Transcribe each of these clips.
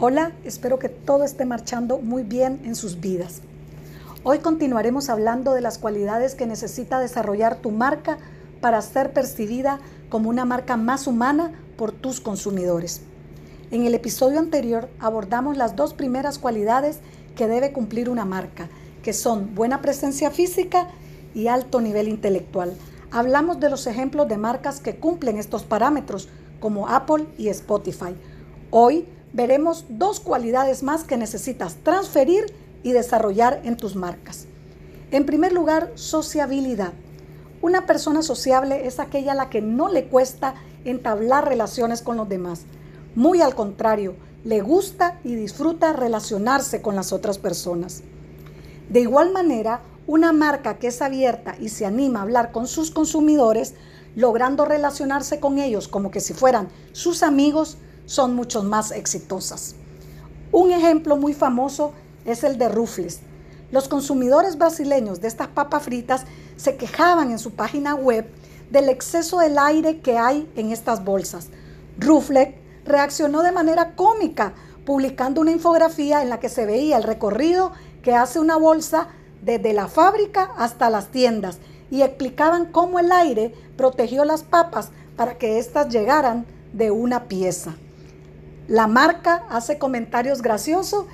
Hola, espero que todo esté marchando muy bien en sus vidas. Hoy continuaremos hablando de las cualidades que necesita desarrollar tu marca para ser percibida como una marca más humana por tus consumidores. En el episodio anterior abordamos las dos primeras cualidades que debe cumplir una marca, que son buena presencia física y alto nivel intelectual. Hablamos de los ejemplos de marcas que cumplen estos parámetros, como Apple y Spotify. Hoy veremos dos cualidades más que necesitas transferir y desarrollar en tus marcas. En primer lugar, sociabilidad. Una persona sociable es aquella a la que no le cuesta entablar relaciones con los demás. Muy al contrario, le gusta y disfruta relacionarse con las otras personas. De igual manera, una marca que es abierta y se anima a hablar con sus consumidores, logrando relacionarse con ellos como que si fueran sus amigos, son mucho más exitosas. Un ejemplo muy famoso es el de Rufles. Los consumidores brasileños de estas papas fritas se quejaban en su página web del exceso del aire que hay en estas bolsas. Rufles reaccionó de manera cómica, publicando una infografía en la que se veía el recorrido que hace una bolsa desde la fábrica hasta las tiendas y explicaban cómo el aire protegió las papas para que éstas llegaran de una pieza. La marca hace comentarios graciosos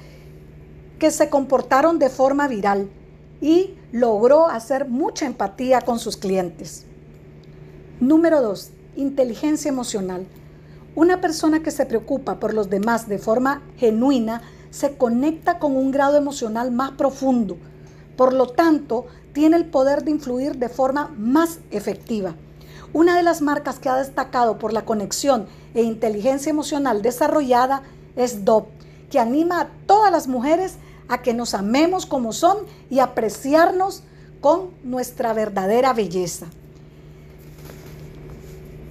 que se comportaron de forma viral y logró hacer mucha empatía con sus clientes. Número 2. Inteligencia emocional. Una persona que se preocupa por los demás de forma genuina se conecta con un grado emocional más profundo. Por lo tanto, tiene el poder de influir de forma más efectiva. Una de las marcas que ha destacado por la conexión e inteligencia emocional desarrollada es DOP, que anima a todas las mujeres a que nos amemos como son y apreciarnos con nuestra verdadera belleza.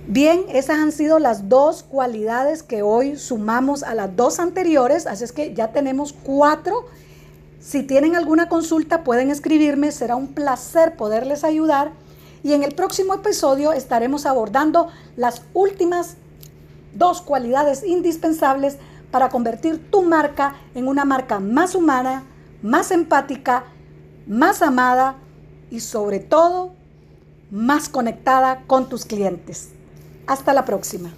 Bien, esas han sido las dos cualidades que hoy sumamos a las dos anteriores, así es que ya tenemos cuatro. Si tienen alguna consulta pueden escribirme, será un placer poderles ayudar y en el próximo episodio estaremos abordando las últimas dos cualidades indispensables para convertir tu marca en una marca más humana, más empática, más amada y sobre todo más conectada con tus clientes. Hasta la próxima.